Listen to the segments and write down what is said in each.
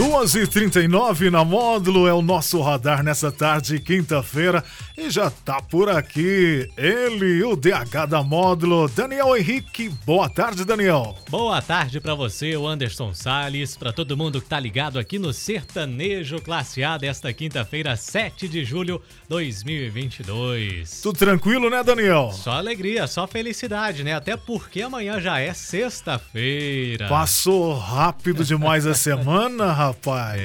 2h39 na módulo é o nosso radar nessa tarde, quinta-feira. E já tá por aqui ele, o DH da módulo, Daniel Henrique. Boa tarde, Daniel. Boa tarde para você, o Anderson Sales, para todo mundo que tá ligado aqui no Sertanejo Classe A desta quinta-feira, 7 de julho 2022. Tudo tranquilo, né, Daniel? Só alegria, só felicidade, né? Até porque amanhã já é sexta-feira. Passou rápido demais a semana, rapaz.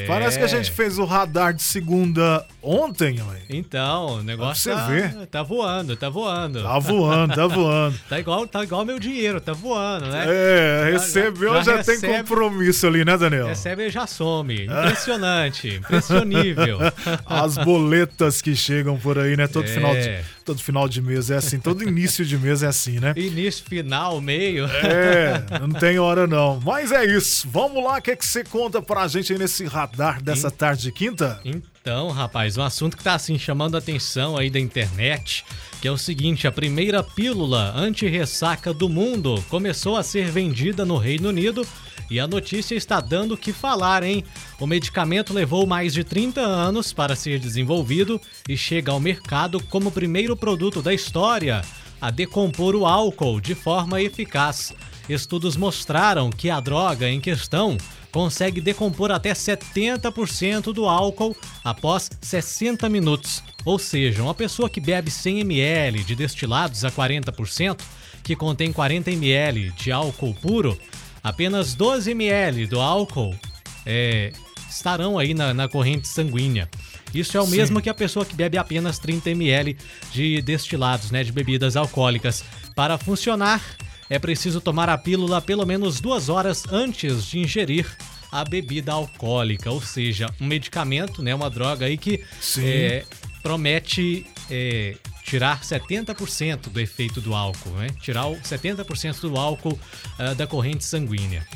É. Parece que a gente fez o radar de segunda ontem, ué. Então, o negócio você tá, ver. tá voando, tá voando. Tá voando, tá voando. Tá igual, tá igual meu dinheiro, tá voando, né? É, Já- recebeu, já já, tem recebe- compromisso ali, né, Daniel? Recebe e já some. Impressionante, impressionível. As boletas que chegam por aí, né? Todo, É. final de, todo final de mês é assim, todo início de mês é assim, né? Início, final, meio. É, não tem hora não. Mas é isso. Vamos lá, o que, é que você conta pra gente aí nesse radar dessa tarde de quinta? Então, rapaz, um assunto que tá assim chamando a atenção aí da internet, que é o seguinte, a primeira pílula anti-ressaca do mundo começou a ser vendida no Reino Unido e a notícia está dando o que falar, hein? O medicamento levou mais de 30 anos para ser desenvolvido e chega ao mercado como o primeiro produto da história a decompor o álcool de forma eficaz. Estudos mostraram que a droga em questão consegue decompor até 70% do álcool após 60 minutos. Ou seja, uma pessoa que bebe 100 ml de destilados a 40%, que contém 40 ml de álcool puro, apenas 12 ml do álcool é, estarão aí na, na corrente sanguínea. Isso é o Sim. mesmo que a pessoa que bebe apenas 30 ml de destilados, né, de bebidas alcoólicas. Para funcionar, é preciso tomar a pílula pelo menos duas horas antes de ingerir a bebida alcoólica, ou seja, um medicamento, né, uma droga aí que é, promete é, tirar 70% do efeito do álcool, né? Tirar o 70% do álcool ah, da corrente sanguínea.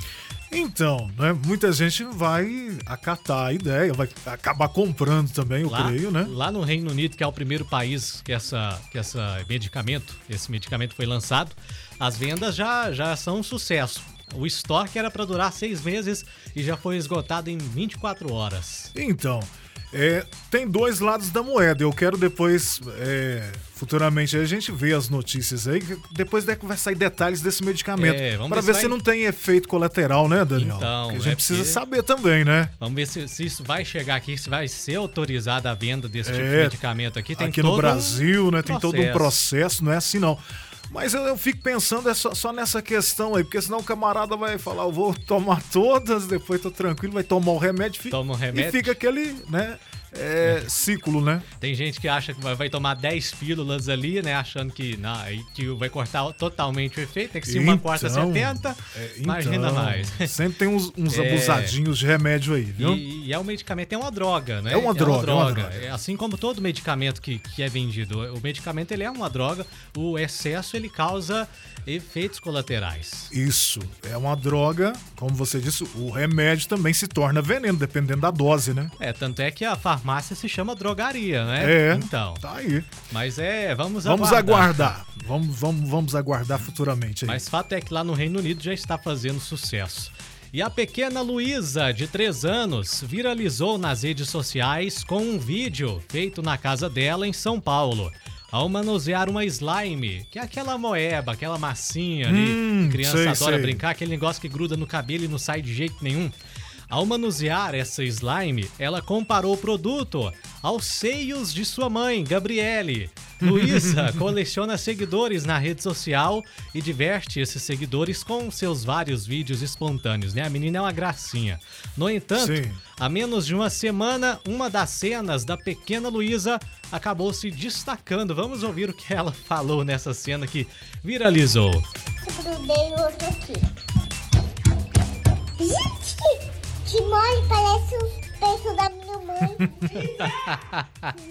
Então, né? Muita gente vai acatar a ideia, vai acabar comprando também, eu Lá, creio, né? lá no Reino Unido, que é o primeiro país que essa, que essa medicamento, esse medicamento foi lançado, as vendas já, já são um sucesso. O estoque era para durar seis meses e já foi esgotado em 24 horas. Então, é, tem dois lados da moeda. Eu quero depois, é, futuramente, a gente vê as notícias aí, depois vai sair detalhes desse medicamento. É, pra ver se vai- não tem efeito colateral, né, Daniel? Então, a gente é precisa porque- saber também, né? Vamos ver se, se isso vai chegar aqui, se vai ser autorizada a venda desse tipo de É, medicamento aqui. Tem Aqui no um Brasil, né? Tem todo um processo, não é assim não. Mas eu, eu fico pensando é só, só nessa questão aí, porque senão o camarada vai falar, eu vou tomar todas, depois tô tranquilo, vai tomar o remédio, Toma o remédio. e fica aquele, né, é, ciclo, né? Tem gente que acha que vai, tomar 10 pílulas ali, né? Achando que, não, que vai cortar totalmente o efeito. É que se uma corta Então, 70, é, imagina então, mais. Sempre tem uns, uns É. abusadinhos de remédio aí, viu? E, e é um medicamento, é uma droga, né? É uma droga, é uma droga. É assim como todo medicamento que, que é vendido. O medicamento ele é uma droga, o excesso ele causa efeitos colaterais. Isso, é uma droga, como você disse, o remédio também se torna veneno, dependendo da dose, né? É, tanto é que a farmácia se chama drogaria, né? É, Então, tá aí. mas é, vamos Vamos aguardar. aguardar. Vamos, vamos, vamos aguardar futuramente aí. Mas fato é que lá no Reino Unido já está fazendo sucesso. E a pequena Luísa, de 3 anos, viralizou nas redes sociais com um vídeo feito na casa dela em São Paulo. Ao manusear uma slime, que é aquela moeba, aquela massinha ali, Hum, criança sei, adora sei. brincar, aquele negócio que gruda no cabelo e não sai de jeito nenhum. Ao manusear essa slime, ela comparou o produto aos seios de sua mãe, Gabriele. Luísa coleciona seguidores na rede social e diverte esses seguidores com seus vários vídeos espontâneos, né? A menina é uma gracinha. No entanto, Sim. há menos de uma semana, uma das cenas da pequena Luísa acabou se destacando. Vamos ouvir o que ela falou nessa cena que viralizou. grudei o outro aqui. Gente, mole, parece os peitos da minha mãe.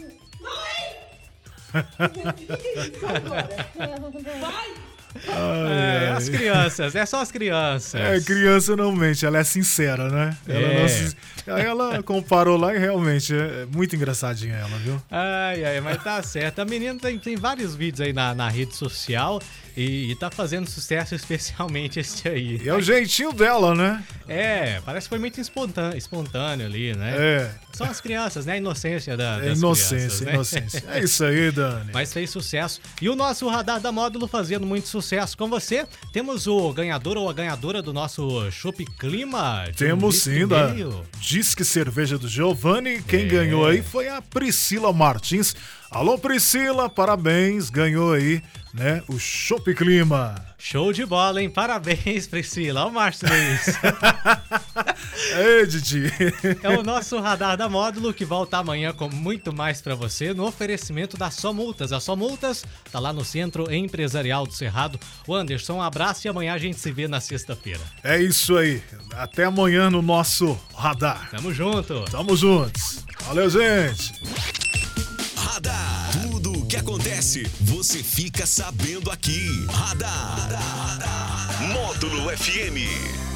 É, as crianças, é só as crianças. É, criança não mente, ela é sincera, né? Ela É. não se- ela comparou lá e realmente é muito engraçadinha ela, viu? Ai, ai, mas tá certo. A menina tem, tem vários vídeos aí na, na rede social e, e tá fazendo sucesso, especialmente esse aí. E é o jeitinho dela, né? É, parece que foi muito espontâneo, espontâneo ali, né? É, São as crianças, né? A inocência da, é das inocência, crianças, né? inocência. É isso aí, Dani. Mas fez sucesso. E o nosso radar da módulo fazendo muito sucesso com você. Temos o ganhador ou a ganhadora do nosso Chopp Clima. um Temos litro sim, da meio. Disque Cerveja do Giovanni. Quem É. ganhou aí foi a Priscila Martins. Alô, Priscila, parabéns. Ganhou aí, né, o Chopp Clima. Show de bola, hein? Parabéns, Priscila. Olha o Márcio Luiz. Ei, Didi. É o nosso radar da módulo que volta amanhã com muito mais pra você no oferecimento da Só Multas. A Só Multas tá lá no Centro Empresarial do Cerrado. O Anderson, um abraço e amanhã a gente se vê na sexta-feira. É isso aí. Até amanhã no nosso radar. Tamo junto. Tamo juntos. Valeu, gente. Radar. Tudo o que acontece, você fica sabendo aqui. Radar. Módulo FM.